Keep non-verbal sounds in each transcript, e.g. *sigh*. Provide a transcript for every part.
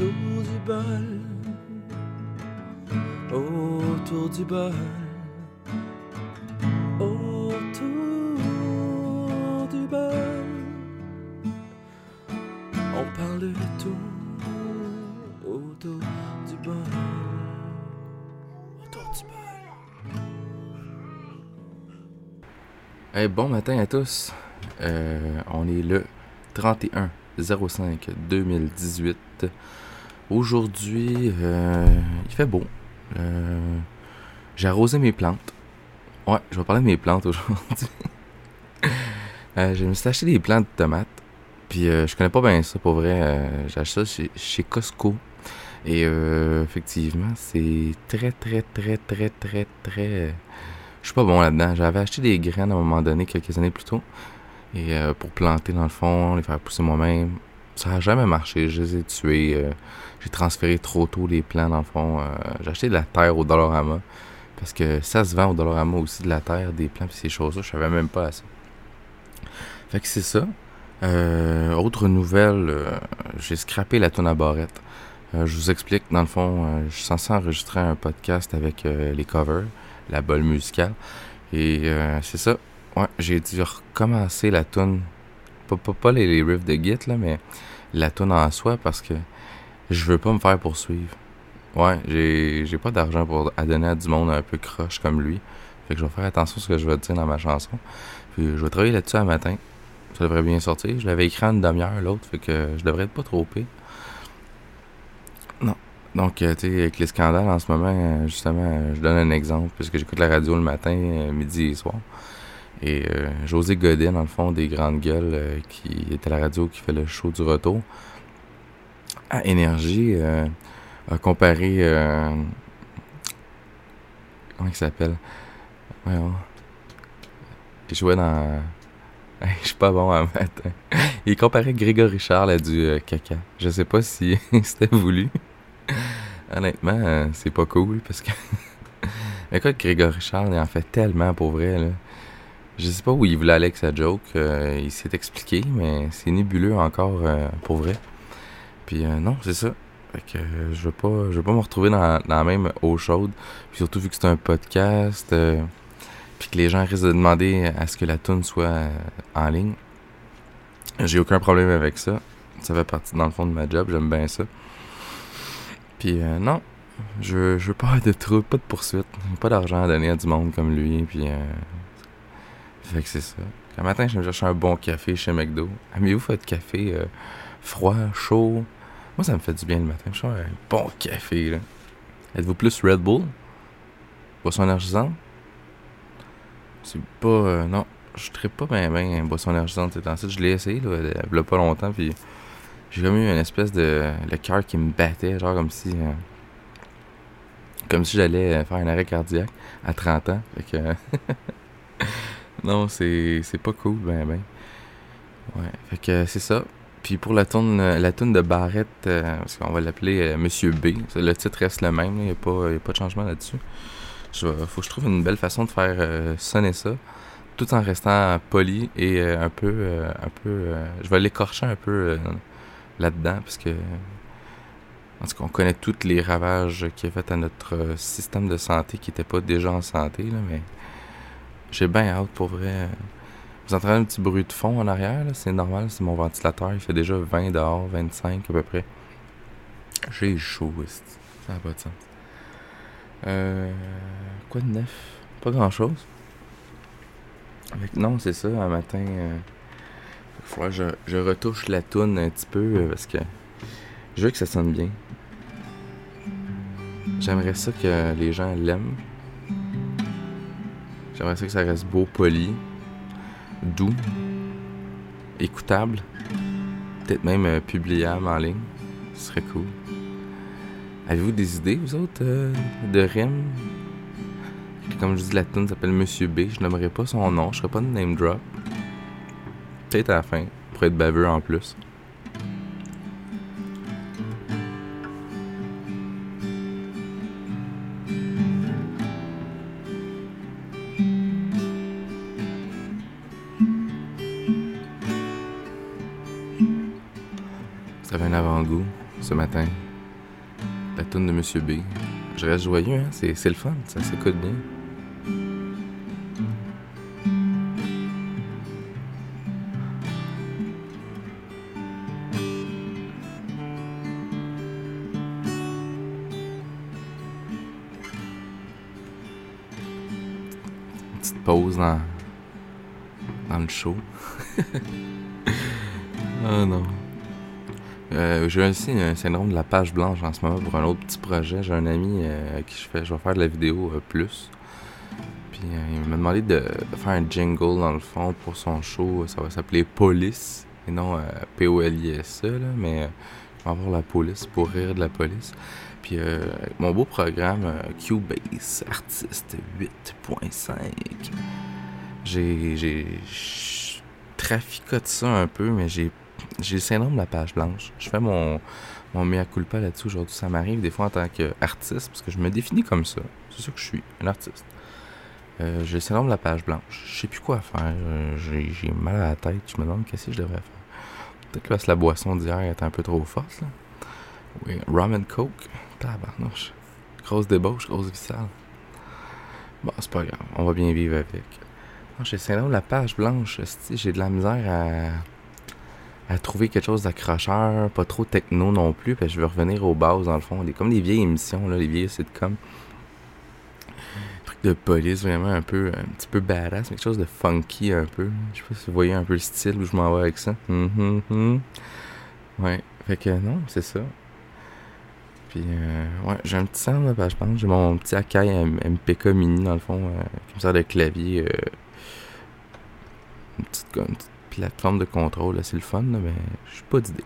autour du bol, autour du bol, autour du bol. On parle de tout autour du bol, autour du bol. Hey, bon matin à tous. Euh, on est le 31 05 2018. Aujourd'hui, euh, il fait beau. Euh, J'ai arrosé mes plantes. Ouais, je vais parler de mes plantes aujourd'hui. *laughs* Euh, je me suis acheté des plantes de tomates. Puis euh, je connais pas bien ça pour vrai. Acheté ça chez, chez Costco. Et effectivement, c'est très, très, très, très, très, très. Je suis pas bon là-dedans. J'avais acheté des graines à un moment donné, quelques années plus tôt. Et pour planter dans le fond, les faire pousser moi-même. Ça a jamais marché. Je les ai tués. euh, j'ai transféré trop tôt les plants dans le fond. Euh, j'ai acheté de la terre au Dollarama. Parce que ça se vend au Dollarama aussi de la terre, des plants pis ces choses-là. Je savais même pas à ça. Fait que c'est ça. Euh, autre nouvelle, euh, j'ai scrappé la tonne à barrette. Je vous explique, dans le fond, je suis censé enregistrer un podcast avec les covers, la bolle musicale. Et c'est ça. Ouais, j'ai dû recommencer la tune. Pas, pas, les, riffs de Git, là, mais la tune en soi parce que je veux pas me faire poursuivre. Ouais, j'ai, j'ai pas d'argent pour à donner à du monde un peu croche comme lui. Fait que je vais faire attention à ce que je vais dire dans ma chanson. Puis je vais travailler là-dessus un matin. Ça devrait bien sortir. Je l'avais écrit en une demi-heure, l'autre, fait que je devrais être pas trop pire. Non. Donc, euh, tu sais, avec les scandales en ce moment, euh, justement, euh, je donne un exemple, puisque j'écoute la radio le matin, midi et soir. Et euh, José Godin, dans le fond, des grandes gueules, euh, qui est à la radio, qui fait le show du retour, à Énergie, euh, a comparé... euh, comment il s'appelle? Voyons. Il jouait dans... *laughs* Je suis pas bon à matin. Il comparait Grégory Charles à du euh, caca. Je sais pas si *laughs* c'était voulu. Honnêtement, euh, c'est pas cool parce que. *laughs* Écoute, Grégory Charles, il en fait tellement pour vrai, là. Je sais pas où il voulait aller avec sa joke. euh, il s'est expliqué, mais c'est nébuleux encore euh, pour vrai. Puis euh, non, c'est ça. Fait que euh, je veux pas, je veux pas me retrouver dans, la même eau chaude. Puis surtout vu que c'est un podcast, puis que les gens risquent de demander à ce que la tune soit en ligne. J'ai aucun problème avec ça. Ça fait partie dans le fond de ma job, j'aime bien ça. Puis non, je, je veux pas de trouble, pas de poursuite, pas d'argent à donner à du monde comme lui. Puis fait que c'est ça. Un matin, je me chercher un bon café chez McDo. Aimez-vous votre café euh, froid, chaud? Moi, ça me fait du bien le matin. Je cherche un bon café là. Êtes-vous plus Red Bull? Boisson énergisante? C'est pas euh, non, je ne pas bien bien boisson énergisante ces. Je l'ai essayé là, il y a pas longtemps puis j'ai comme eu une espèce de le cœur qui me battait, genre comme si euh, comme si j'allais faire un arrêt cardiaque à 30 ans. Fait que *laughs* non, c'est c'est pas cool ben ben. Ouais, fait que c'est ça. Puis pour la tourne la tourne de Barrett euh, parce qu'on va l'appeler euh, Monsieur B, le titre reste le même, il n'y a a pas de changement là-dessus. Je faut que je trouve une belle façon de faire euh, sonner ça tout en restant poli et euh, un peu un peu je vais l'écorcher un peu là-dedans parce que en tout cas, on connaît tous les ravages qu'il a fait à notre système de santé qui n'était pas déjà en santé, là, mais j'ai bien hâte pour vrai. Vous entendez un petit bruit de fond en arrière, c'est normal, c'est mon ventilateur, il fait déjà 20 dehors, 25 à peu près. J'ai chaud, ça n'a pas de sens. Euh, quoi de neuf? Pas grand chose. non, c'est ça, un matin, euh, il faudra que je, je retouche la toune un petit peu euh, parce que je veux que ça sonne bien. J'aimerais ça que les gens l'aiment. J'aimerais ça que ça reste beau, poli, doux, écoutable, peut-être même euh, publiable en ligne. Ce serait cool. Avez-vous des idées, vous autres, euh, de rimes? Comme je dis, la tune s'appelle Monsieur B. Je n'aimerais pas son nom, je ferais pas de name drop. Peut-être à la fin, pour être baveux en plus. Avait un avant-goût ce matin. la tune de Monsieur B. Je reste joyeux, hein? c'est, le fun, ça s'écoute bien. Petite pause dans, dans le show. oh *laughs* non. Euh, j'ai aussi un syndrome de la page blanche en ce moment pour un autre petit projet. J'ai un ami euh, à qui je, fais, je vais faire de la vidéo euh, plus. Puis euh, il m'a demandé de faire un jingle dans le fond pour son show. Ça va s'appeler Police et non euh, P-O-L-I-S-E, là, mais euh, il va avoir la police pour rire de la police. Puis euh, mon beau programme euh, Cubase Artist 8.5, j'ai. j'ai traficote ça un peu, mais j'ai j'ai le syndrome de la page blanche. Je fais mon, mon mea culpa là-dessus aujourd'hui. Ça m'arrive des fois en tant qu'artiste, parce que je me définis comme ça. C'est ça que je suis, un artiste. Euh, j'ai le syndrome de la page blanche. Je sais plus quoi faire. Euh, j'ai, mal à la tête. Je me demande qu'est-ce que je devrais faire. Peut-être que parce que la boisson d'hier est un peu trop forte. Là. Oui, rum and coke. Tabarnouche. Grosse débauche, grosse vissale. Bon, c'est pas grave. On va bien vivre avec. J'ai le syndrome de la page blanche. J'ai de la misère à, à trouver quelque chose d'accrocheur, pas trop techno non plus, parce que je veux revenir aux bases dans le fond. Des, comme les vieilles émissions, là, les vieilles sitcoms. Truc de police, vraiment un peu, un petit peu badass, quelque chose de funky un peu. Je sais pas si vous voyez un peu le style où je m'en vais avec ça. Mhm. Ouais, fait que non, c'est ça. Puis, euh, ouais, j'ai un petit centre, là, je pense. J'ai mon petit Akai MPK mini, dans le fond, euh, qui me sert de clavier. euh, une, petite, une plateforme de contrôle, c'est le fun, mais j'ai pas d'idée.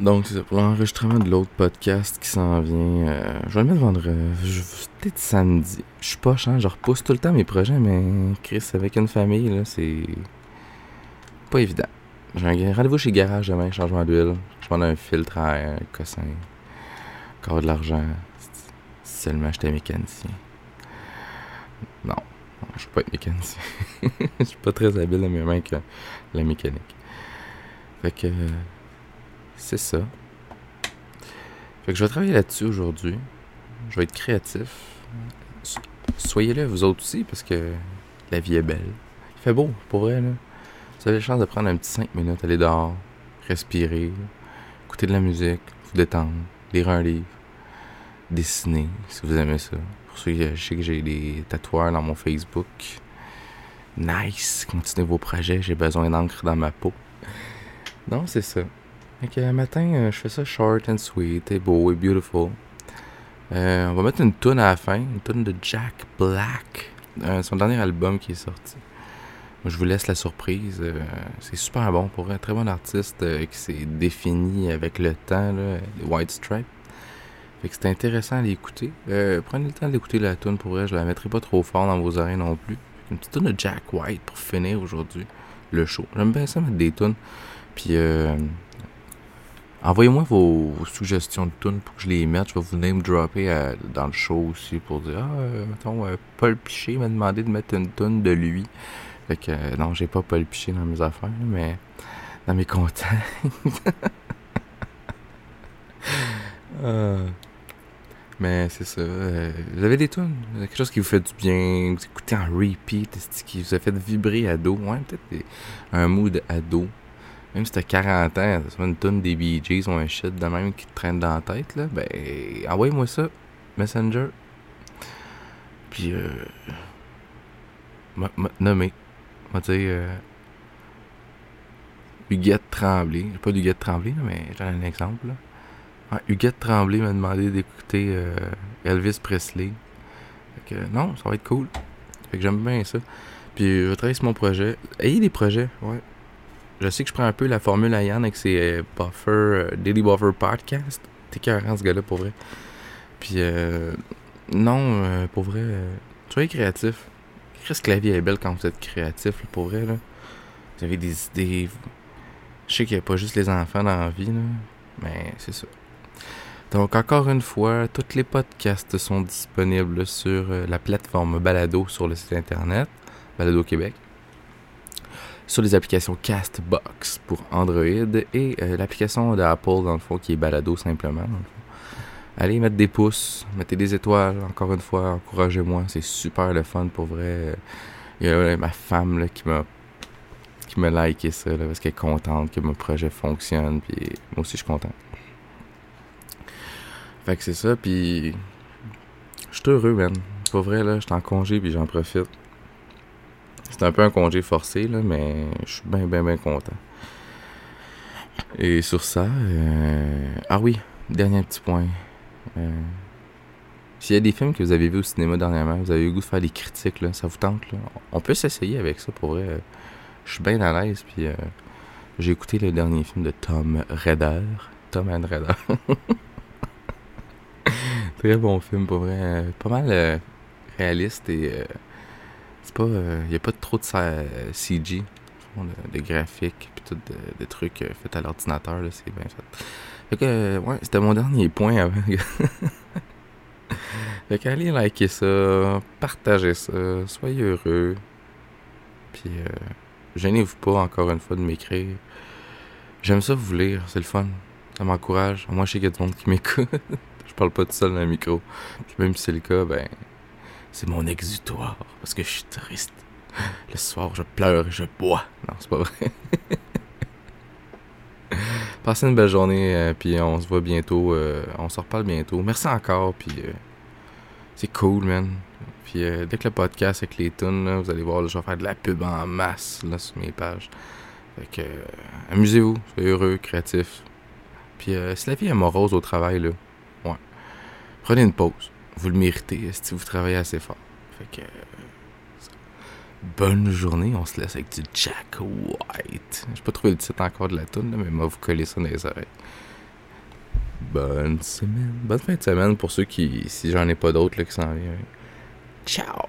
Donc, c'est. Pour l'enregistrement de l'autre podcast qui s'en vient, euh, je vais le mettre vendredi. je- Peut-être samedi. Je suis pas hein, je repousse tout le temps mes projets, mais Chris, avec une famille, là, c'est pas évident. J'ai un rendez-vous chez Garage demain, changement d'huile. Je demande un filtre à un cossin. Encore de l'argent. Seulement j'étais mécanicien. Non, je peux pas être mécanicien. *laughs* Je suis pas très habile à mes mains que la mécanique. Fait que c'est ça. Fait que je vais travailler là-dessus aujourd'hui. Je vais être créatif. So- Soyez là vous autres aussi parce que la vie est belle. Il fait beau, pour vrai. Vous avez la chance de prendre un petit 5 minutes, aller dehors, respirer, écouter de la musique, vous détendre, lire un livre, dessiner si vous aimez ça. Qui je sais que j'ai des tatoueurs dans mon Facebook. Nice, continuez vos projets, j'ai besoin d'encre dans ma peau. Non, c'est ça. Fait que, un matin, euh, je fais ça short and sweet, et beau et beautiful. Euh, on va mettre une tune à la fin, une tune de Jack Black, euh, son dernier album qui est sorti. Je vous laisse la surprise. euh, c'est super bon pour un très bon artiste euh, qui s'est défini avec le temps, là, White Stripes. Fait que c'est intéressant à l'écouter. Euh, prenez le temps d'écouter la tune pour vrai, je la mettrai pas trop fort dans vos oreilles non plus. Une petite tune de Jack White pour finir aujourd'hui le show. J'aime bien ça mettre des tunes. Puis euh, envoyez-moi vos, suggestions de tunes pour que je les mette. Je vais vous name dropper euh, dans le show aussi pour dire ah euh, mettons euh, Paul Piché m'a demandé de mettre une tune de lui. Fait que euh, non, j'ai pas Paul Piché dans mes affaires, mais dans mes contacts. *laughs* Ah. Mais c'est ça. euh, vous avez des tunes, quelque chose qui vous fait du bien, vous écoutez en repeat, qui vous a fait vibrer ado, ouais, peut-être un mood ado. Même si t'as 40 ans, c'est une tune des Bee Gees ou un shit de même qui te traîne dans la tête, là, ben, envoyez-moi ça, Messenger. Puis, euh, m'a nommé, m'a dit, euh, Huguette Tremblay, pas d'Huguette Tremblay, mais j'en ai un exemple, là. Ouais, Huguette Tremblay m'a demandé d'écouter euh, Elvis Presley. Fait que non, ça va être cool. Fait que j'aime bien ça. Puis je vais travailler sur mon projet. Ayez des projets, ouais. Je sais que je prends un peu la formule à Yann avec ses euh, Buffer, euh, Daily Buffer Podcast. T'es carrément ce gars-là pour vrai. Puis euh, non, euh, pour vrai, soyez créatif. Chris que la vie est belle quand vous êtes créatif, pour vrai. Là. Vous avez des idées. Je sais qu'il n'y a pas juste les enfants dans la vie, là, mais c'est ça. Donc, encore une fois, tous les podcasts sont disponibles sur euh, la plateforme Balado sur le site internet, Balado Québec. sur les applications Castbox pour Android et euh, l'application d'Apple, dans le fond, qui est balado simplement. Allez mettre des pouces, mettez des étoiles, encore une fois, encouragez-moi, c'est super le fun pour vrai. Il y a ma femme là, qui m'a qui m'a liké ça parce qu'elle est contente que mon projet fonctionne, puis moi aussi je suis content. Fait que c'est ça, puis je suis heureux, man. Pas vrai, là, je suis en congé, puis j'en profite. C'est un peu un congé forcé, là, mais je suis bien, bien, bien content. Et sur ça, euh... ah oui, dernier petit point. Euh... S'il y a des films que vous avez vus au cinéma dernièrement, vous avez eu le goût de faire des critiques, là, ça vous tente, là? On peut s'essayer avec ça, pour vrai. Je suis bien à l'aise, puis euh... j'ai écouté le dernier film de Tom Redder. Tom and Redder. *laughs* Très bon film, pour vrai. Pas mal euh, réaliste et euh, c'est pas. Il euh, n'y a pas trop de CG, de, de graphiques, puis tout de, trucs faits à l'ordinateur, c'est bien fait. Fait que, ouais, c'était mon dernier point avant. *laughs* fait liker ça, partagez ça, soyez heureux. Puis, gênez-vous pas encore une fois de m'écrire. J'aime ça vous lire, c'est le fun. Ça m'encourage. Moi, je sais qu'il y a du monde qui m'écoute *laughs* parle pas tout seul dans le micro. Puis même si c'est le cas, ben, c'est mon exutoire. Parce que je suis triste. Le soir, je pleure et je bois. Non, c'est pas vrai. *laughs* Passez une belle journée, euh, puis on se voit bientôt. Euh, on se reparle bientôt. Merci encore, puis euh, c'est cool, man. Puis dès que le podcast avec les tunes, vous allez voir, je vais faire de la pub en masse là, sur mes pages. Fait que, amusez-vous, soyez heureux, créatif. Puis si la vie est morose au travail, là, Prenez une pause. Vous le méritez si vous travaillez assez fort. Fait que. Bonne journée, on se laisse avec du Jack White. J'ai pas trouvé le titre encore de la tune, mais moi vous coller ça dans les oreilles. Bonne semaine. Bonne fin de semaine pour ceux qui. Si j'en ai pas d'autres qui s'en viennent. Ciao!